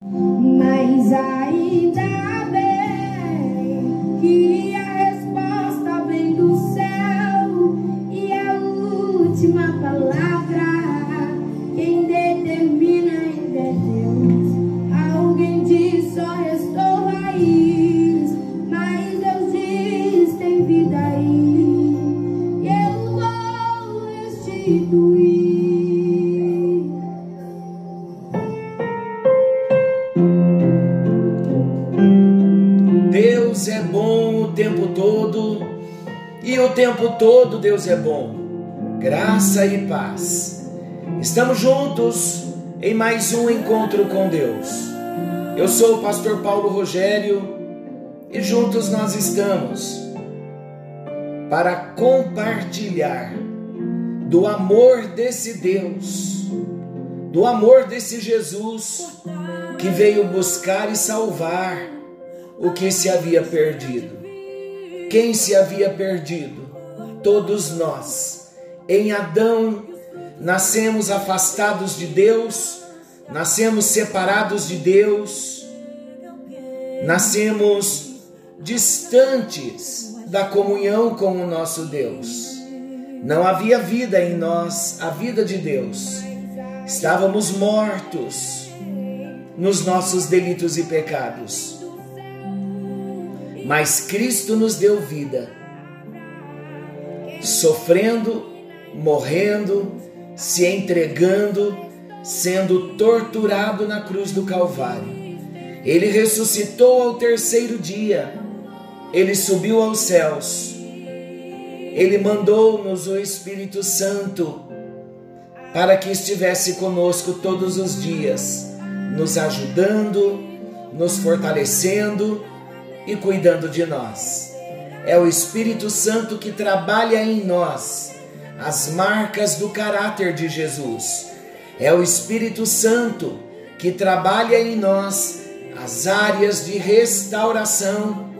Mas ainda bem Deus é bom. Graça e paz. Estamos juntos em mais um encontro com Deus. Eu sou o pastor Paulo Rogério e juntos nós estamos para compartilhar do amor desse Deus, do amor desse Jesus que veio buscar e salvar o que se havia perdido. Quem se havia perdido? Todos nós. Em Adão, nascemos afastados de Deus, nascemos separados de Deus, nascemos distantes da comunhão com o nosso Deus. Não havia vida em nós, a vida de Deus. Estávamos mortos nos nossos delitos e pecados mas Cristo nos deu vida, sofrendo, morrendo, se entregando, sendo torturado na cruz do Calvário. Ele ressuscitou ao terceiro dia, ele subiu aos céus, ele mandou-nos o Espírito Santo para que estivesse conosco todos os dias, nos ajudando, nos fortalecendo e cuidando de nós. É o Espírito Santo que trabalha em nós as marcas do caráter de Jesus. É o Espírito Santo que trabalha em nós as áreas de restauração.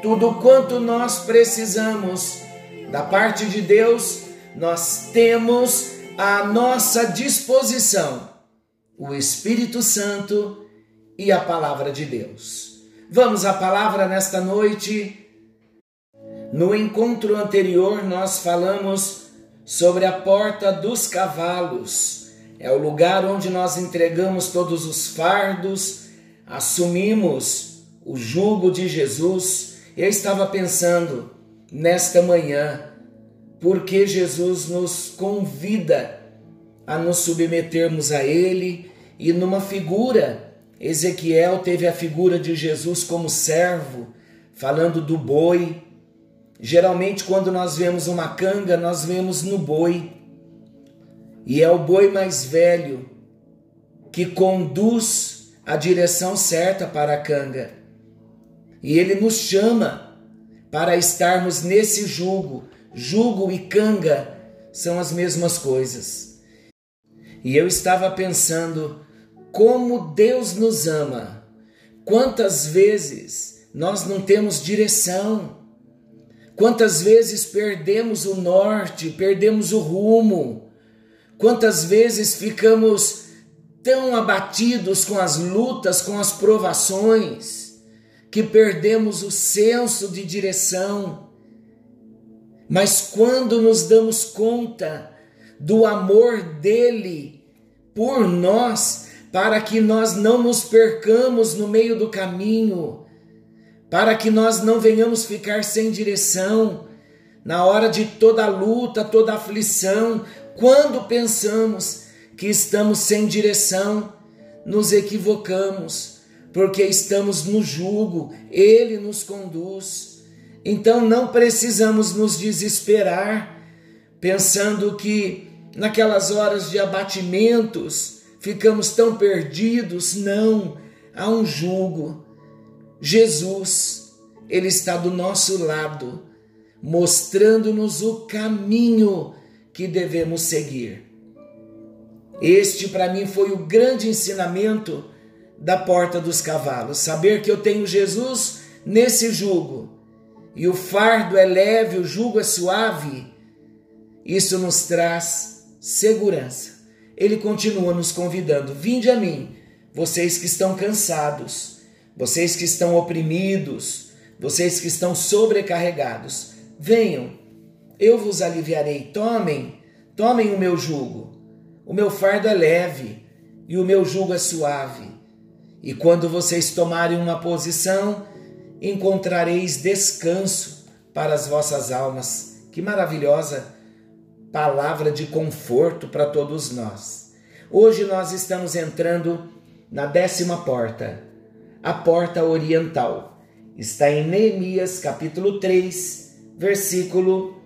Tudo quanto nós precisamos da parte de Deus, nós temos à nossa disposição o Espírito Santo e a palavra de Deus. Vamos à palavra nesta noite. No encontro anterior, nós falamos sobre a porta dos cavalos. É o lugar onde nós entregamos todos os fardos, assumimos o jugo de Jesus. Eu estava pensando nesta manhã, porque Jesus nos convida a nos submetermos a Ele e numa figura Ezequiel teve a figura de Jesus como servo, falando do boi. Geralmente, quando nós vemos uma canga, nós vemos no boi. E é o boi mais velho que conduz a direção certa para a canga. E ele nos chama para estarmos nesse jugo. Jugo e canga são as mesmas coisas. E eu estava pensando como Deus nos ama. Quantas vezes nós não temos direção? Quantas vezes perdemos o norte, perdemos o rumo? Quantas vezes ficamos tão abatidos com as lutas, com as provações, que perdemos o senso de direção? Mas quando nos damos conta do amor dele por nós, para que nós não nos percamos no meio do caminho, para que nós não venhamos ficar sem direção na hora de toda luta, toda aflição, quando pensamos que estamos sem direção, nos equivocamos, porque estamos no jugo, ele nos conduz. Então não precisamos nos desesperar, pensando que naquelas horas de abatimentos, ficamos tão perdidos. Não, há um jugo. Jesus, Ele está do nosso lado, mostrando-nos o caminho que devemos seguir. Este, para mim, foi o grande ensinamento da porta dos cavalos. Saber que eu tenho Jesus nesse jugo e o fardo é leve, o jugo é suave, isso nos traz segurança ele continua nos convidando: Vinde a mim, vocês que estão cansados, vocês que estão oprimidos, vocês que estão sobrecarregados, venham, eu vos aliviarei. Tomem, tomem o meu jugo. O meu fardo é leve e o meu jugo é suave. E quando vocês tomarem uma posição, encontrareis descanso para as vossas almas. Que maravilhosa palavra de conforto para todos nós. Hoje nós estamos entrando na décima porta, a porta oriental. Está em Neemias capítulo 3, versículo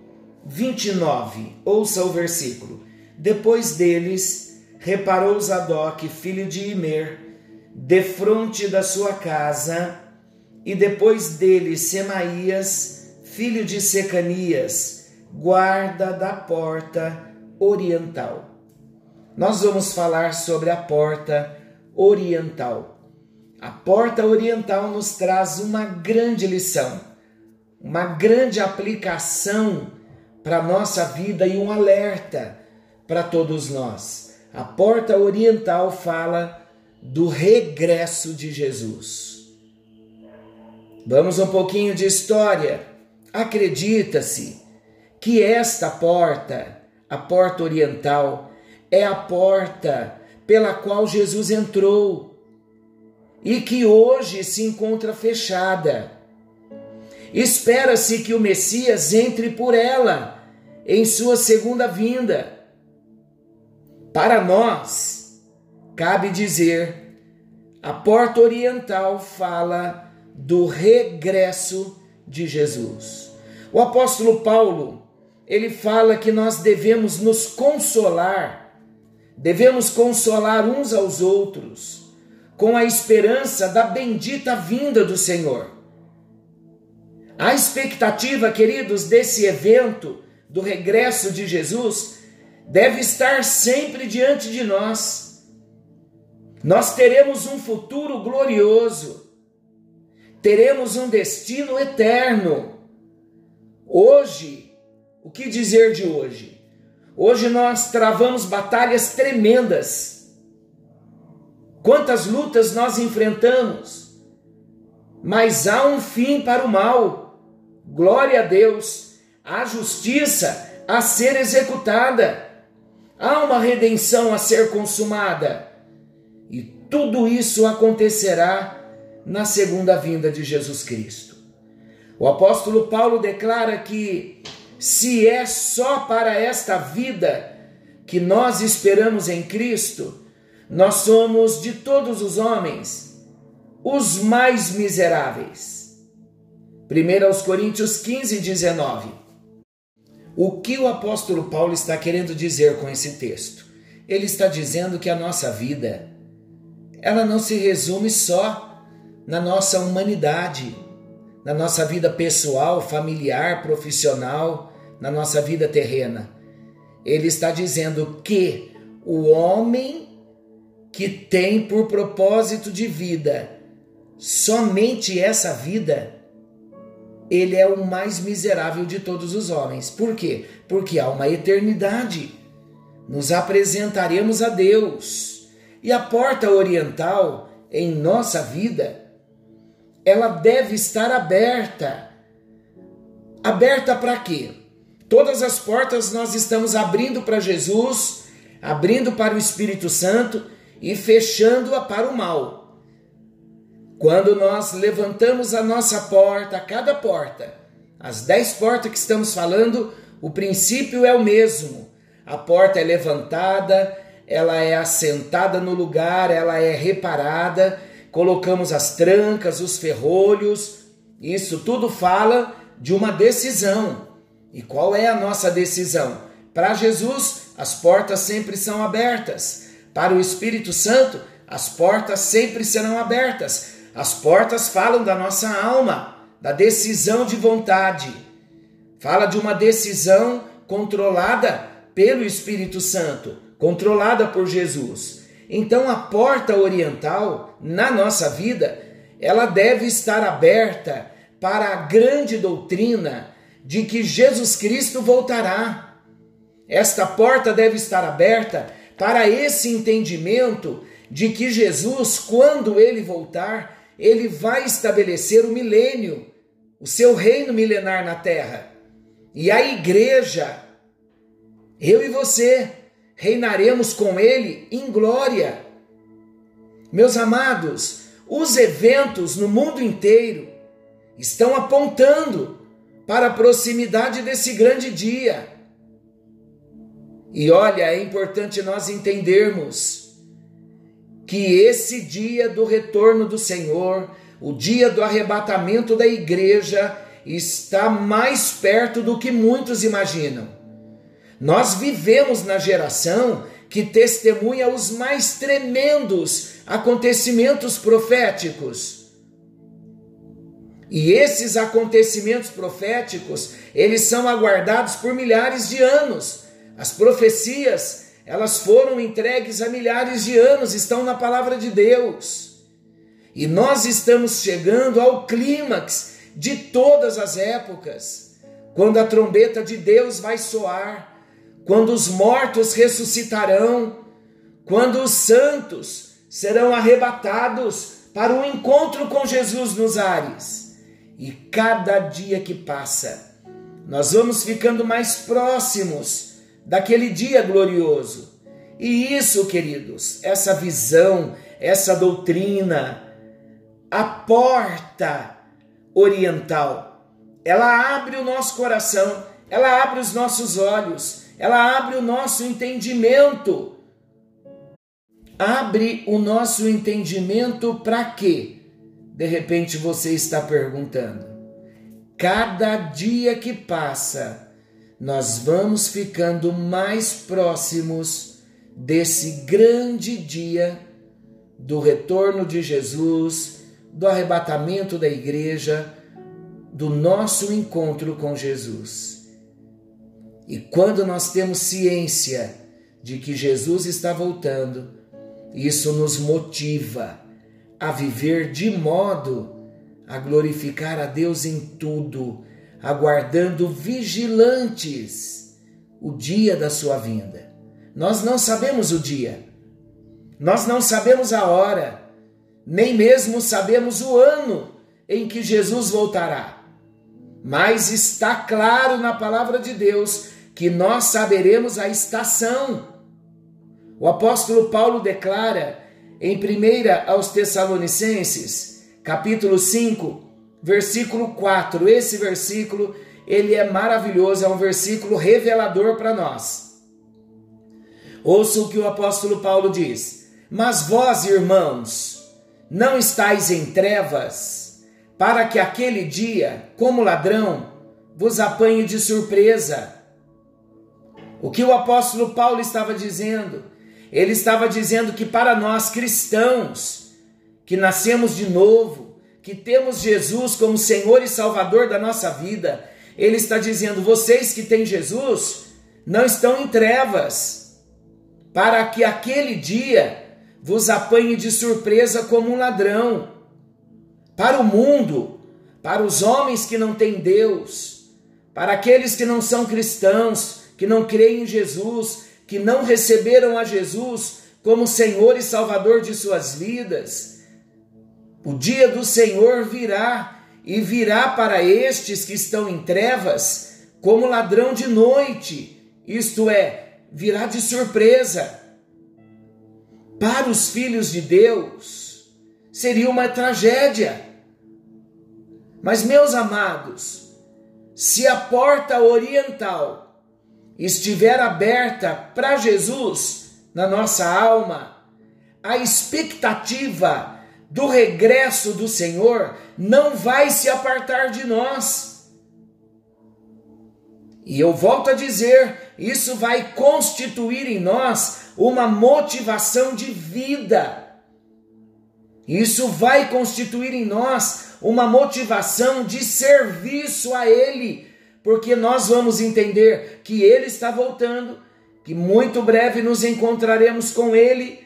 29. Ouça o versículo. Depois deles, reparou Zadok, filho de Imer, defronte da sua casa, e depois dele Semaías, filho de Secanias, guarda da porta oriental. Nós vamos falar sobre a porta oriental. A porta oriental nos traz uma grande lição, uma grande aplicação para a nossa vida e um alerta para todos nós. A porta oriental fala do regresso de Jesus. Vamos um pouquinho de história. Acredita-se que esta porta, a porta oriental, é a porta pela qual Jesus entrou e que hoje se encontra fechada. Espera-se que o Messias entre por ela em sua segunda vinda. Para nós, cabe dizer, a porta oriental fala do regresso de Jesus. O apóstolo Paulo, ele fala que nós devemos nos consolar Devemos consolar uns aos outros com a esperança da bendita vinda do Senhor. A expectativa, queridos, desse evento, do regresso de Jesus, deve estar sempre diante de nós. Nós teremos um futuro glorioso, teremos um destino eterno. Hoje, o que dizer de hoje? Hoje nós travamos batalhas tremendas. Quantas lutas nós enfrentamos, mas há um fim para o mal. Glória a Deus, há justiça a ser executada, há uma redenção a ser consumada. E tudo isso acontecerá na segunda vinda de Jesus Cristo. O apóstolo Paulo declara que se é só para esta vida que nós esperamos em Cristo, nós somos de todos os homens os mais miseráveis. 1 aos Coríntios 15, 19. O que o apóstolo Paulo está querendo dizer com esse texto? Ele está dizendo que a nossa vida, ela não se resume só na nossa humanidade, na nossa vida pessoal, familiar, profissional, na nossa vida terrena. Ele está dizendo que o homem que tem por propósito de vida somente essa vida, ele é o mais miserável de todos os homens. Por quê? Porque há uma eternidade. Nos apresentaremos a Deus. E a porta oriental em nossa vida, ela deve estar aberta. Aberta para quê? Todas as portas nós estamos abrindo para Jesus, abrindo para o Espírito Santo e fechando-a para o mal. Quando nós levantamos a nossa porta, cada porta, as dez portas que estamos falando, o princípio é o mesmo. A porta é levantada, ela é assentada no lugar, ela é reparada, colocamos as trancas, os ferrolhos, isso tudo fala de uma decisão. E qual é a nossa decisão? Para Jesus, as portas sempre são abertas. Para o Espírito Santo, as portas sempre serão abertas. As portas falam da nossa alma, da decisão de vontade. Fala de uma decisão controlada pelo Espírito Santo, controlada por Jesus. Então a porta oriental na nossa vida, ela deve estar aberta para a grande doutrina de que Jesus Cristo voltará. Esta porta deve estar aberta para esse entendimento de que Jesus, quando ele voltar, ele vai estabelecer o milênio, o seu reino milenar na terra. E a igreja, eu e você, reinaremos com ele em glória. Meus amados, os eventos no mundo inteiro estão apontando para a proximidade desse grande dia. E olha, é importante nós entendermos que esse dia do retorno do Senhor, o dia do arrebatamento da igreja, está mais perto do que muitos imaginam. Nós vivemos na geração que testemunha os mais tremendos acontecimentos proféticos. E esses acontecimentos proféticos, eles são aguardados por milhares de anos. As profecias, elas foram entregues há milhares de anos, estão na palavra de Deus. E nós estamos chegando ao clímax de todas as épocas, quando a trombeta de Deus vai soar, quando os mortos ressuscitarão, quando os santos serão arrebatados para o encontro com Jesus nos ares. E cada dia que passa, nós vamos ficando mais próximos daquele dia glorioso. E isso, queridos, essa visão, essa doutrina, a porta oriental, ela abre o nosso coração, ela abre os nossos olhos, ela abre o nosso entendimento abre o nosso entendimento para quê? De repente você está perguntando. Cada dia que passa, nós vamos ficando mais próximos desse grande dia do retorno de Jesus, do arrebatamento da igreja, do nosso encontro com Jesus. E quando nós temos ciência de que Jesus está voltando, isso nos motiva a viver de modo a glorificar a Deus em tudo, aguardando vigilantes o dia da sua vinda. Nós não sabemos o dia, nós não sabemos a hora, nem mesmo sabemos o ano em que Jesus voltará. Mas está claro na palavra de Deus que nós saberemos a estação o apóstolo Paulo declara em 1 aos Tessalonicenses, capítulo 5, versículo 4. Esse versículo, ele é maravilhoso, é um versículo revelador para nós. Ouça o que o apóstolo Paulo diz: Mas vós, irmãos, não estáis em trevas, para que aquele dia, como ladrão, vos apanhe de surpresa. O que o apóstolo Paulo estava dizendo? Ele estava dizendo que para nós cristãos, que nascemos de novo, que temos Jesus como Senhor e Salvador da nossa vida, ele está dizendo: vocês que têm Jesus não estão em trevas, para que aquele dia vos apanhe de surpresa como um ladrão. Para o mundo, para os homens que não têm Deus, para aqueles que não são cristãos, que não creem em Jesus, que não receberam a Jesus como Senhor e Salvador de suas vidas. O dia do Senhor virá e virá para estes que estão em trevas como ladrão de noite, isto é, virá de surpresa. Para os filhos de Deus, seria uma tragédia. Mas, meus amados, se a porta oriental estiver aberta para Jesus na nossa alma, a expectativa do regresso do Senhor não vai se apartar de nós. E eu volto a dizer, isso vai constituir em nós uma motivação de vida. Isso vai constituir em nós uma motivação de serviço a Ele porque nós vamos entender que Ele está voltando, que muito breve nos encontraremos com Ele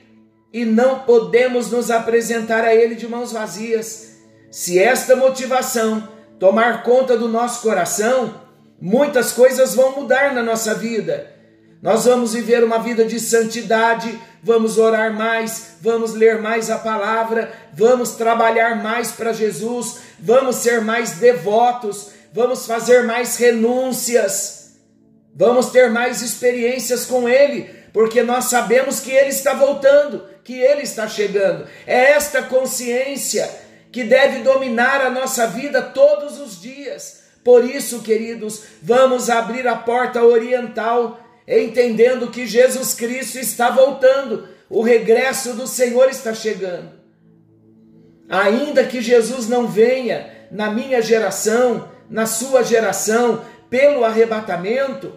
e não podemos nos apresentar a Ele de mãos vazias. Se esta motivação tomar conta do nosso coração, muitas coisas vão mudar na nossa vida. Nós vamos viver uma vida de santidade, vamos orar mais, vamos ler mais a palavra, vamos trabalhar mais para Jesus, vamos ser mais devotos, vamos fazer mais renúncias, vamos ter mais experiências com Ele, porque nós sabemos que Ele está voltando, que Ele está chegando. É esta consciência que deve dominar a nossa vida todos os dias. Por isso, queridos, vamos abrir a porta oriental entendendo que Jesus Cristo está voltando, o regresso do Senhor está chegando. Ainda que Jesus não venha na minha geração, na sua geração, pelo arrebatamento,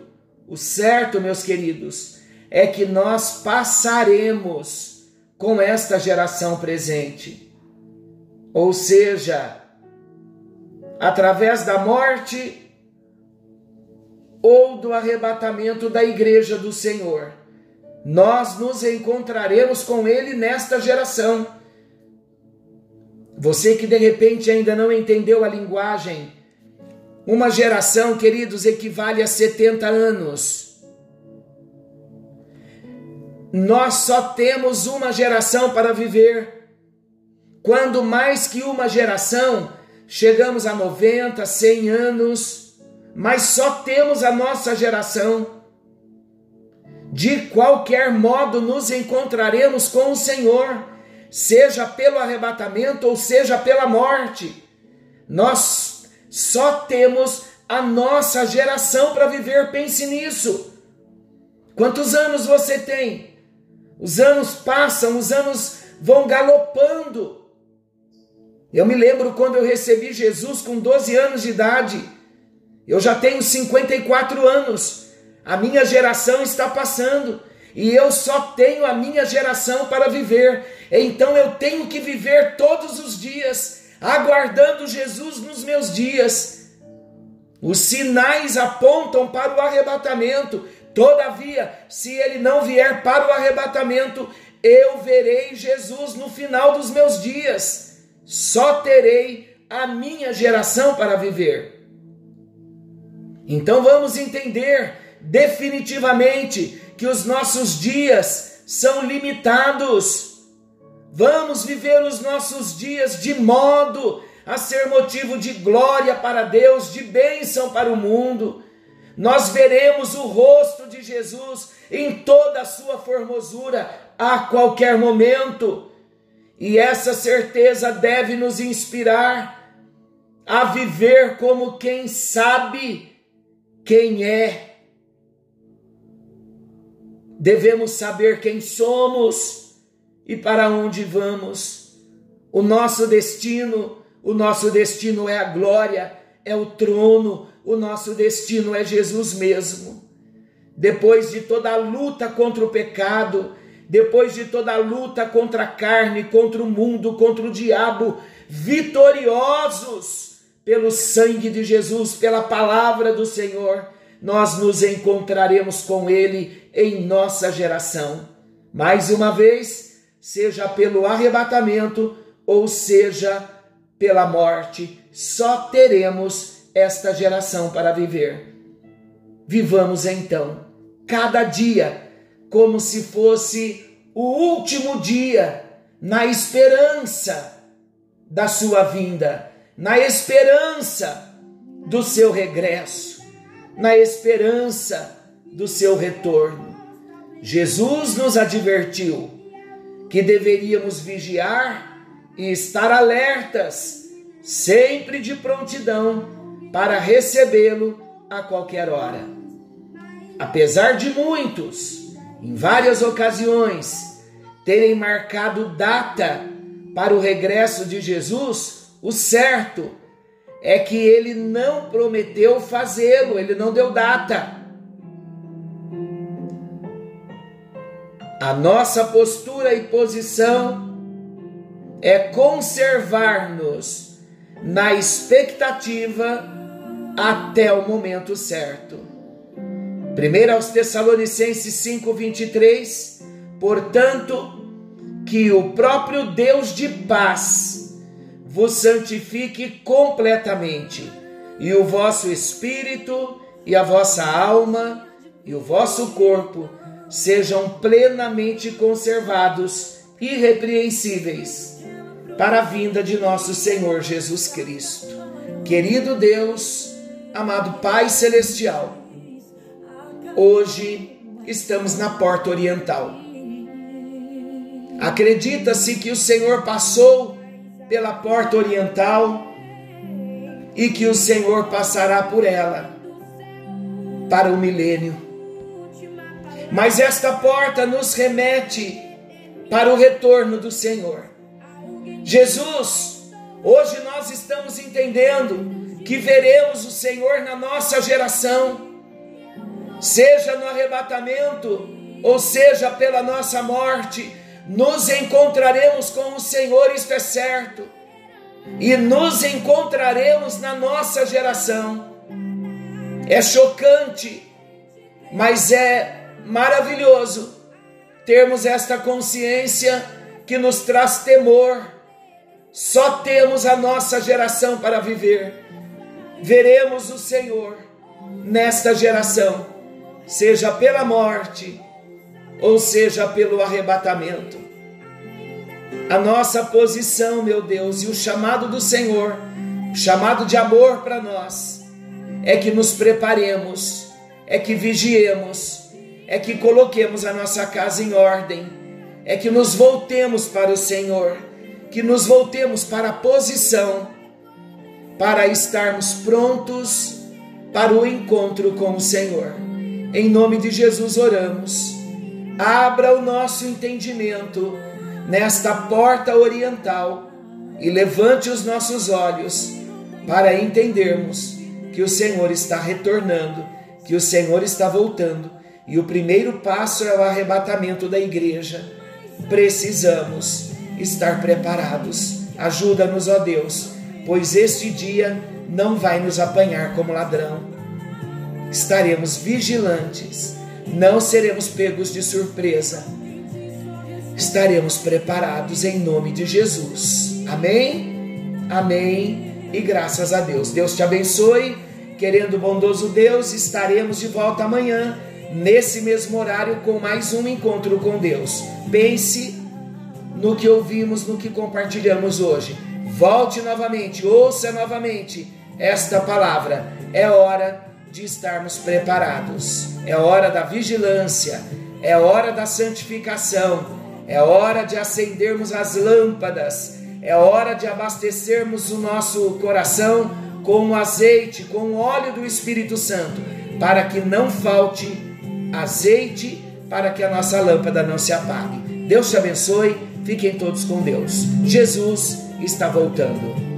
o certo, meus queridos, é que nós passaremos com esta geração presente. Ou seja, através da morte ou do arrebatamento da igreja do Senhor. Nós nos encontraremos com Ele nesta geração. Você que de repente ainda não entendeu a linguagem, uma geração, queridos, equivale a 70 anos. Nós só temos uma geração para viver. Quando mais que uma geração, chegamos a 90, 100 anos, mas só temos a nossa geração. De qualquer modo nos encontraremos com o Senhor, seja pelo arrebatamento ou seja pela morte. Nós só temos a nossa geração para viver, pense nisso. Quantos anos você tem? Os anos passam, os anos vão galopando. Eu me lembro quando eu recebi Jesus com 12 anos de idade. Eu já tenho 54 anos, a minha geração está passando e eu só tenho a minha geração para viver. Então eu tenho que viver todos os dias, aguardando Jesus nos meus dias. Os sinais apontam para o arrebatamento. Todavia, se ele não vier para o arrebatamento, eu verei Jesus no final dos meus dias. Só terei a minha geração para viver. Então vamos entender definitivamente que os nossos dias são limitados. Vamos viver os nossos dias de modo a ser motivo de glória para Deus, de bênção para o mundo. Nós veremos o rosto de Jesus em toda a sua formosura a qualquer momento. E essa certeza deve nos inspirar a viver como quem sabe quem é. Devemos saber quem somos e para onde vamos. O nosso destino, o nosso destino é a glória, é o trono, o nosso destino é Jesus mesmo. Depois de toda a luta contra o pecado, depois de toda a luta contra a carne, contra o mundo, contra o diabo, vitoriosos, pelo sangue de Jesus, pela palavra do Senhor, nós nos encontraremos com Ele em nossa geração. Mais uma vez, seja pelo arrebatamento ou seja pela morte, só teremos esta geração para viver. Vivamos então, cada dia, como se fosse o último dia, na esperança da sua vinda na esperança do seu regresso, na esperança do seu retorno. Jesus nos advertiu que deveríamos vigiar e estar alertas, sempre de prontidão para recebê-lo a qualquer hora. Apesar de muitos, em várias ocasiões, terem marcado data para o regresso de Jesus, o certo é que ele não prometeu fazê-lo, ele não deu data. A nossa postura e posição é conservar-nos na expectativa até o momento certo. 1 aos Tessalonicenses 5:23, portanto, que o próprio Deus de paz vos santifique completamente, e o vosso espírito, e a vossa alma, e o vosso corpo sejam plenamente conservados, irrepreensíveis, para a vinda de nosso Senhor Jesus Cristo. Querido Deus, amado Pai Celestial, hoje estamos na porta oriental. Acredita-se que o Senhor passou pela porta oriental e que o Senhor passará por ela para o milênio. Mas esta porta nos remete para o retorno do Senhor. Jesus, hoje nós estamos entendendo que veremos o Senhor na nossa geração, seja no arrebatamento, ou seja pela nossa morte, nos encontraremos com o Senhor, isto é certo, e nos encontraremos na nossa geração. É chocante, mas é maravilhoso termos esta consciência que nos traz temor. Só temos a nossa geração para viver. Veremos o Senhor nesta geração, seja pela morte, ou seja pelo arrebatamento. A nossa posição, meu Deus, e o chamado do Senhor, chamado de amor para nós, é que nos preparemos, é que vigiemos, é que coloquemos a nossa casa em ordem, é que nos voltemos para o Senhor, que nos voltemos para a posição, para estarmos prontos para o encontro com o Senhor. Em nome de Jesus oramos abra o nosso entendimento nesta porta oriental e levante os nossos olhos para entendermos que o Senhor está retornando, que o Senhor está voltando e o primeiro passo é o arrebatamento da igreja. Precisamos estar preparados. Ajuda-nos, ó Deus, pois este dia não vai nos apanhar como ladrão. Estaremos vigilantes não seremos pegos de surpresa. Estaremos preparados em nome de Jesus. Amém? Amém. E graças a Deus. Deus te abençoe. Querendo bondoso Deus, estaremos de volta amanhã, nesse mesmo horário, com mais um encontro com Deus. Pense no que ouvimos, no que compartilhamos hoje. Volte novamente, ouça novamente esta palavra. É hora de estarmos preparados. É hora da vigilância, é hora da santificação, é hora de acendermos as lâmpadas, é hora de abastecermos o nosso coração com o azeite, com o óleo do Espírito Santo, para que não falte azeite, para que a nossa lâmpada não se apague. Deus te abençoe, fiquem todos com Deus. Jesus está voltando.